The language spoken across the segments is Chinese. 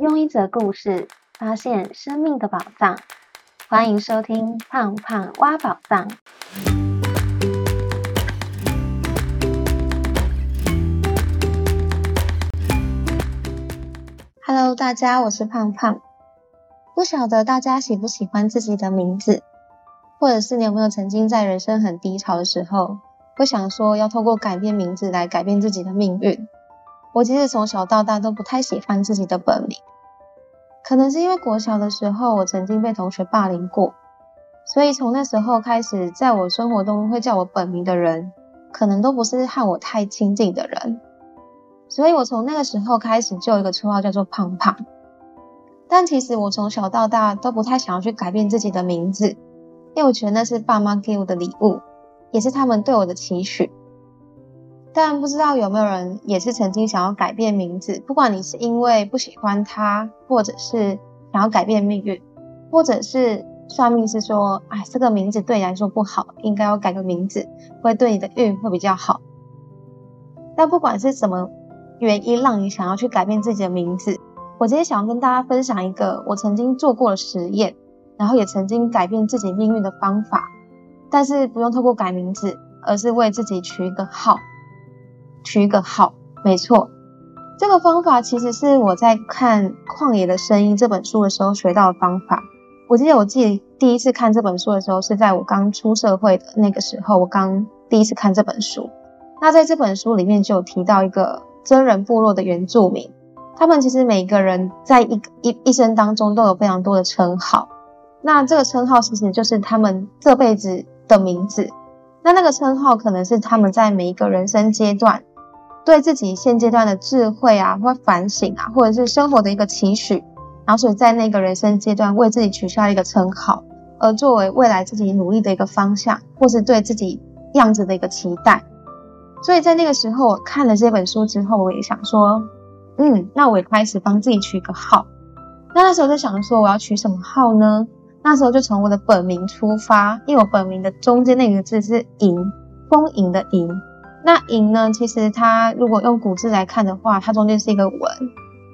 用一则故事发现生命的宝藏。欢迎收听《胖胖挖宝藏》。Hello，大家，我是胖胖。不晓得大家喜不喜欢自己的名字，或者是你有没有曾经在人生很低潮的时候，会想说要透过改变名字来改变自己的命运？我其实从小到大都不太喜欢自己的本名，可能是因为国小的时候我曾经被同学霸凌过，所以从那时候开始，在我生活中会叫我本名的人，可能都不是和我太亲近的人。所以我从那个时候开始就有一个绰号叫做胖胖。但其实我从小到大都不太想要去改变自己的名字，因为我觉得那是爸妈给我的礼物，也是他们对我的期许。但不知道有没有人也是曾经想要改变名字，不管你是因为不喜欢他，或者是想要改变命运，或者是算命是说，哎，这个名字对你来说不好，应该要改个名字，会对你的运会比较好。但不管是什么。原因让你想要去改变自己的名字。我今天想要跟大家分享一个我曾经做过的实验，然后也曾经改变自己命运的方法。但是不用透过改名字，而是为自己取一个号，取一个号。没错，这个方法其实是我在看《旷野的声音》这本书的时候学到的方法。我记得我自己第一次看这本书的时候，是在我刚出社会的那个时候，我刚第一次看这本书。那在这本书里面就有提到一个。真人部落的原住民，他们其实每个人在一一一生当中都有非常多的称号。那这个称号其实就是他们这辈子的名字。那那个称号可能是他们在每一个人生阶段对自己现阶段的智慧啊，或反省啊，或者是生活的一个期许，然后所以在那个人生阶段为自己取下一个称号，而作为未来自己努力的一个方向，或是对自己样子的一个期待。所以在那个时候，我看了这本书之后，我也想说，嗯，那我也开始帮自己取一个号。那那时候就想说，我要取什么号呢？那时候就从我的本名出发，因为我本名的中间那个字是“盈”，丰盈的“盈”。那“盈”呢，其实它如果用古字来看的话，它中间是一个“文”，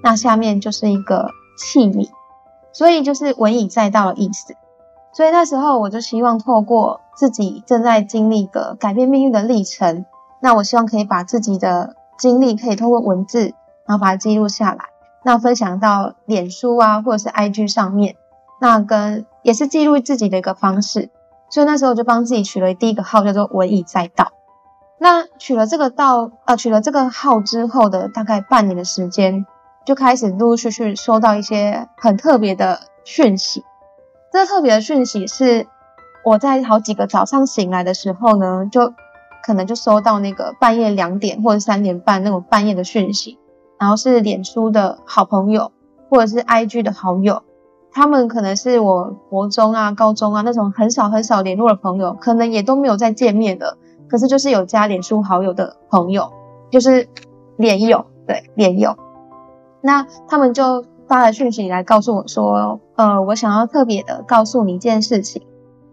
那下面就是一个器皿，所以就是“文以载道”的意思。所以那时候我就希望透过自己正在经历一个改变命运的历程。那我希望可以把自己的经历可以通过文字，然后把它记录下来，那分享到脸书啊，或者是 IG 上面，那跟也是记录自己的一个方式。所以那时候我就帮自己取了第一个号，叫做“文以载道”。那取了这个道，呃，取了这个号之后的大概半年的时间，就开始陆陆续续收到一些很特别的讯息。这个特别的讯息是我在好几个早上醒来的时候呢，就。可能就收到那个半夜两点或者三点半那种半夜的讯息，然后是脸书的好朋友或者是 IG 的好友，他们可能是我国中啊、高中啊那种很少很少联络的朋友，可能也都没有再见面的，可是就是有加脸书好友的朋友，就是脸友，对脸友，那他们就发了讯息来告诉我说，呃，我想要特别的告诉你一件事情，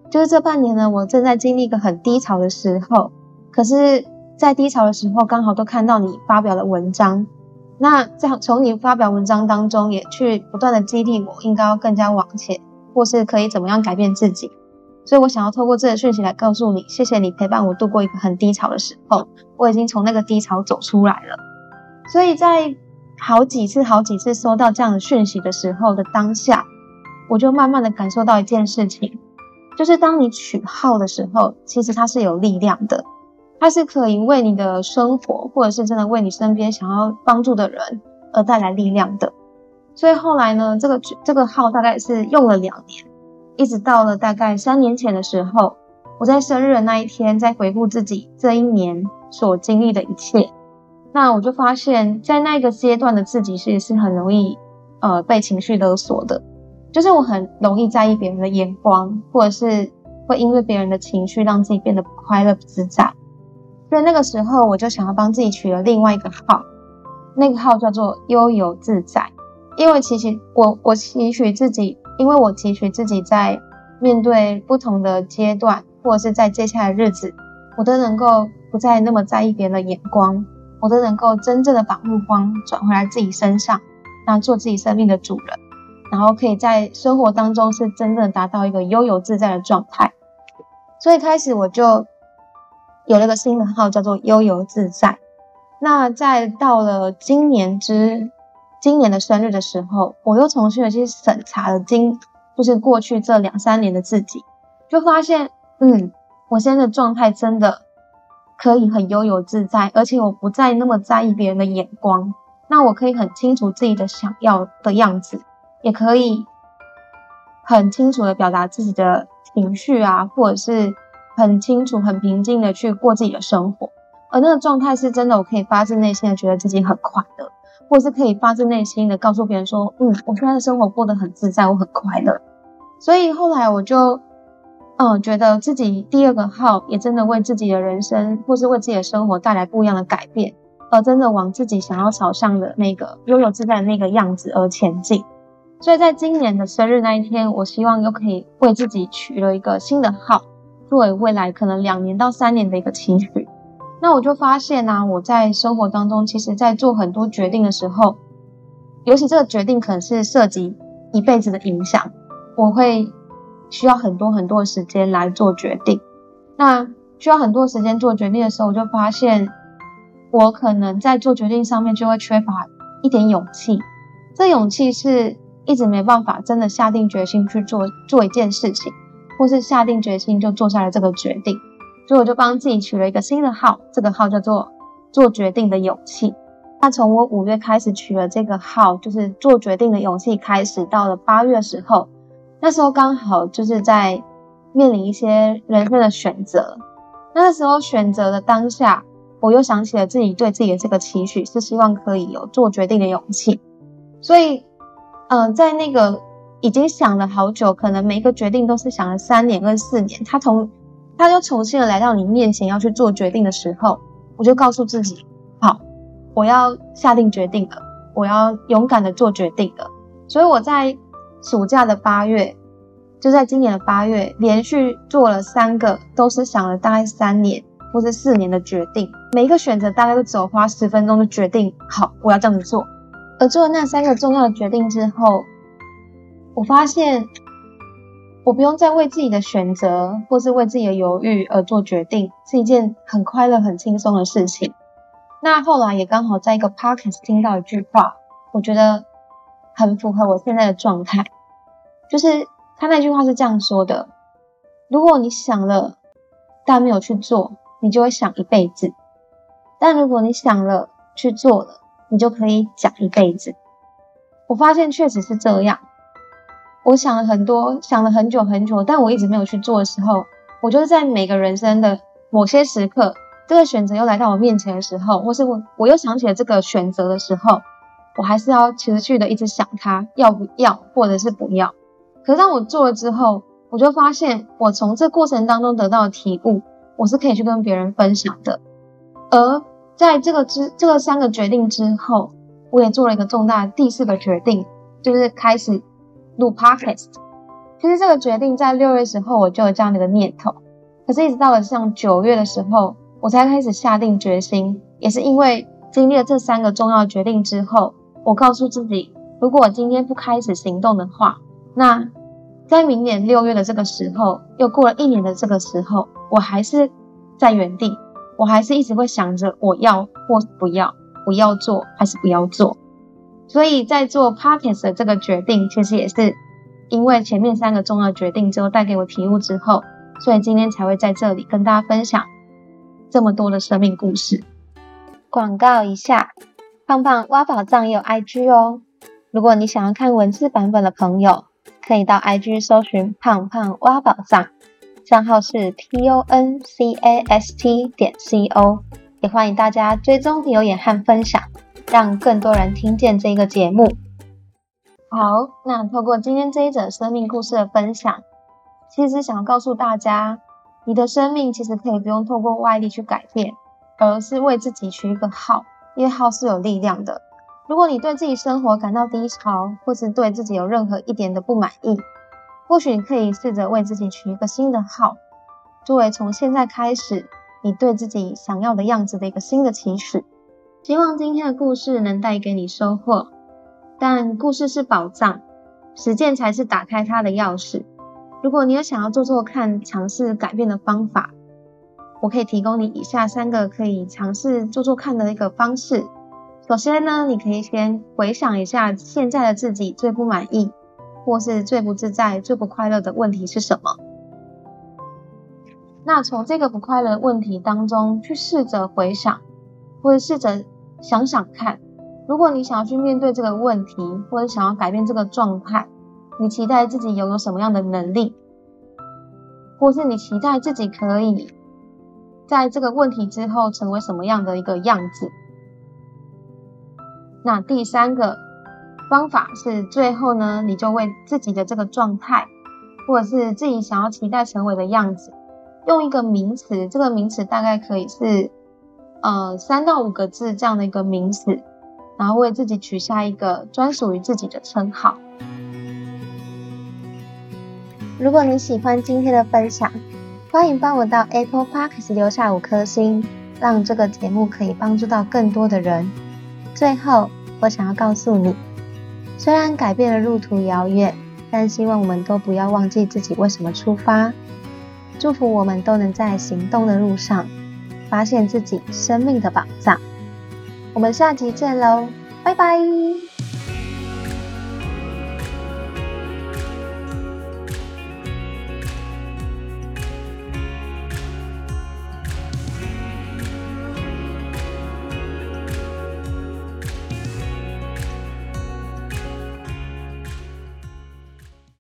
就是这半年呢，我正在经历一个很低潮的时候。可是，在低潮的时候，刚好都看到你发表的文章，那这样从你发表文章当中，也去不断的激励我，应该要更加往前，或是可以怎么样改变自己。所以我想要透过这个讯息来告诉你，谢谢你陪伴我度过一个很低潮的时候，我已经从那个低潮走出来了。所以在好几次、好几次收到这样的讯息的时候的当下，我就慢慢的感受到一件事情，就是当你取号的时候，其实它是有力量的。它是可以为你的生活，或者是真的为你身边想要帮助的人而带来力量的。所以后来呢，这个这个号大概是用了两年，一直到了大概三年前的时候，我在生日的那一天，在回顾自己这一年所经历的一切，那我就发现，在那个阶段的自己其实是很容易呃被情绪勒索的，就是我很容易在意别人的眼光，或者是会因为别人的情绪让自己变得不快乐不自在。所以那个时候，我就想要帮自己取了另外一个号，那个号叫做悠游自在。因为其实我我期许自己，因为我提取自己在面对不同的阶段，或者是在接下来的日子，我都能够不再那么在意别人的眼光，我都能够真正的把目光转回来自己身上，那做自己生命的主人，然后可以在生活当中是真正达到一个悠游自在的状态。所以开始我就有了个新的号，叫做悠游自在。那在到了今年之今年的生日的时候，我又重新的去审查了今就是过去这两三年的自己，就发现，嗯，我现在的状态真的可以很悠游自在，而且我不再那么在意别人的眼光。那我可以很清楚自己的想要的样子，也可以很清楚的表达自己的情绪啊，或者是很清楚、很平静的去过自己的生活。而那个状态是真的，我可以发自内心的觉得自己很快乐，或是可以发自内心的告诉别人说，嗯，我现在的生活过得很自在，我很快乐。所以后来我就，嗯，觉得自己第二个号也真的为自己的人生，或是为自己的生活带来不一样的改变，而真的往自己想要朝向的那个拥有自在的那个样子而前进。所以在今年的生日那一天，我希望又可以为自己取了一个新的号，作为未来可能两年到三年的一个期许。那我就发现呢，我在生活当中，其实，在做很多决定的时候，尤其这个决定可能是涉及一辈子的影响，我会需要很多很多的时间来做决定。那需要很多时间做决定的时候，我就发现，我可能在做决定上面就会缺乏一点勇气。这勇气是一直没办法真的下定决心去做做一件事情，或是下定决心就做下了这个决定。所以我就帮自己取了一个新的号，这个号叫做“做决定的勇气”。那从我五月开始取了这个号，就是“做决定的勇气”开始，到了八月时候，那时候刚好就是在面临一些人生的选择。那个时候选择的当下，我又想起了自己对自己的这个期许，是希望可以有做决定的勇气。所以，嗯，在那个已经想了好久，可能每一个决定都是想了三年跟四年，他从他就重新的来到你面前要去做决定的时候，我就告诉自己，好，我要下定决定了，我要勇敢的做决定了。所以我在暑假的八月，就在今年的八月，连续做了三个，都是想了大概三年或是四年的决定，每一个选择大概都只有花十分钟的决定，好，我要这样子做。而做了那三个重要的决定之后，我发现。我不用再为自己的选择或是为自己的犹豫而做决定，是一件很快乐、很轻松的事情。那后来也刚好在一个 podcast 听到一句话，我觉得很符合我现在的状态，就是他那句话是这样说的：如果你想了但没有去做，你就会想一辈子；但如果你想了去做了，你就可以讲一辈子。我发现确实是这样。我想了很多，想了很久很久，但我一直没有去做的时候，我就是在每个人生的某些时刻，这个选择又来到我面前的时候，或是我我又想起了这个选择的时候，我还是要持续的一直想它要不要，或者是不要。可是当我做了之后，我就发现我从这过程当中得到的体悟，我是可以去跟别人分享的。而在这个之这个三个决定之后，我也做了一个重大第四个决定，就是开始。录 podcast，其实这个决定在六月时候我就有这样的一个念头，可是一直到了像九月的时候，我才开始下定决心。也是因为经历了这三个重要决定之后，我告诉自己，如果我今天不开始行动的话，那在明年六月的这个时候，又过了一年的这个时候，我还是在原地，我还是一直会想着我要或不要，我要做还是不要做。所以在做 podcast 的这个决定，其实也是因为前面三个重要决定之后带给我体悟之后，所以今天才会在这里跟大家分享这么多的生命故事。广告一下，胖胖挖宝藏也有 IG 哦。如果你想要看文字版本的朋友，可以到 IG 搜寻胖胖挖宝藏，账号是 p o n c a s t 点 c o，也欢迎大家追踪留言和分享。让更多人听见这个节目。好，那透过今天这一则生命故事的分享，其实想要告诉大家，你的生命其实可以不用透过外力去改变，而是为自己取一个号，因为号是有力量的。如果你对自己生活感到低潮，或是对自己有任何一点的不满意，或许你可以试着为自己取一个新的号，作为从现在开始你对自己想要的样子的一个新的起始。希望今天的故事能带给你收获，但故事是宝藏，实践才是打开它的钥匙。如果你有想要做做看、尝试改变的方法，我可以提供你以下三个可以尝试做做看的一个方式。首先呢，你可以先回想一下现在的自己最不满意，或是最不自在、最不快乐的问题是什么。那从这个不快乐问题当中去试着回想，或者试着想想看，如果你想要去面对这个问题，或者想要改变这个状态。你期待自己拥有什么样的能力，或是你期待自己可以在这个问题之后成为什么样的一个样子？那第三个方法是，最后呢，你就为自己的这个状态，或者是自己想要期待成为的样子，用一个名词，这个名词大概可以是呃三到五个字这样的一个名词，然后为自己取下一个专属于自己的称号。如果你喜欢今天的分享，欢迎帮我到 Apple Podcast 留下五颗星，让这个节目可以帮助到更多的人。最后，我想要告诉你，虽然改变的路途遥远，但希望我们都不要忘记自己为什么出发。祝福我们都能在行动的路上，发现自己生命的宝藏。我们下集见喽，拜拜。